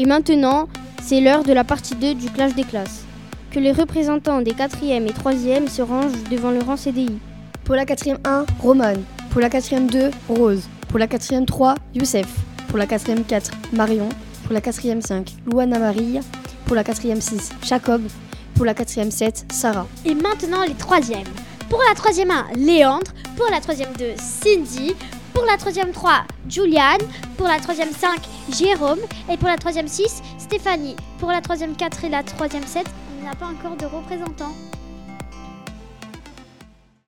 Et maintenant, c'est l'heure de la partie 2 du clash des classes. Que les représentants des 4e et 3e se rangent devant le rang CDI. Pour la quatrième 1, Roman. Pour la quatrième 2, Rose. Pour la quatrième 3, Youssef. Pour la quatrième 4, Marion. Pour la quatrième 5, Louana Marie. Pour la quatrième 6, Jacob. Pour la quatrième 7, Sarah. Et maintenant les troisièmes. Pour la troisième 1, Léandre. Pour la troisième 2, Cindy. Pour la troisième 3, Juliane. Pour la troisième 5, Jérôme. Et pour la troisième 6, Stéphanie. Pour la troisième 4 et la troisième 7, on n'a pas encore de représentants.